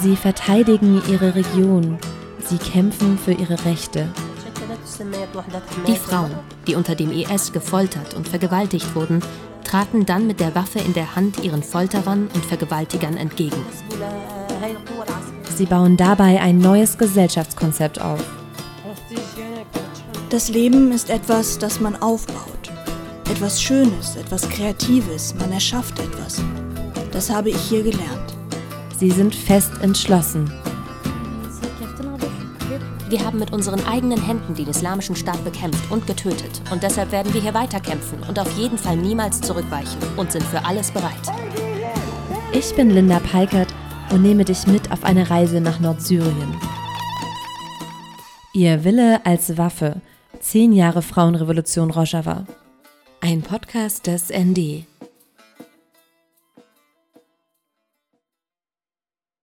Sie verteidigen ihre Region. Sie kämpfen für ihre Rechte. Die Frauen, die unter dem IS gefoltert und vergewaltigt wurden, traten dann mit der Waffe in der Hand ihren Folterern und Vergewaltigern entgegen. Sie bauen dabei ein neues Gesellschaftskonzept auf. Das Leben ist etwas, das man aufbaut. Etwas Schönes, etwas Kreatives, man erschafft etwas. Das habe ich hier gelernt. Sie sind fest entschlossen. Wir haben mit unseren eigenen Händen den islamischen Staat bekämpft und getötet. Und deshalb werden wir hier weiterkämpfen und auf jeden Fall niemals zurückweichen und sind für alles bereit. Ich bin Linda Peikert und nehme dich mit auf eine Reise nach Nordsyrien. Ihr Wille als Waffe. Zehn Jahre Frauenrevolution Rojava. Ein Podcast des ND.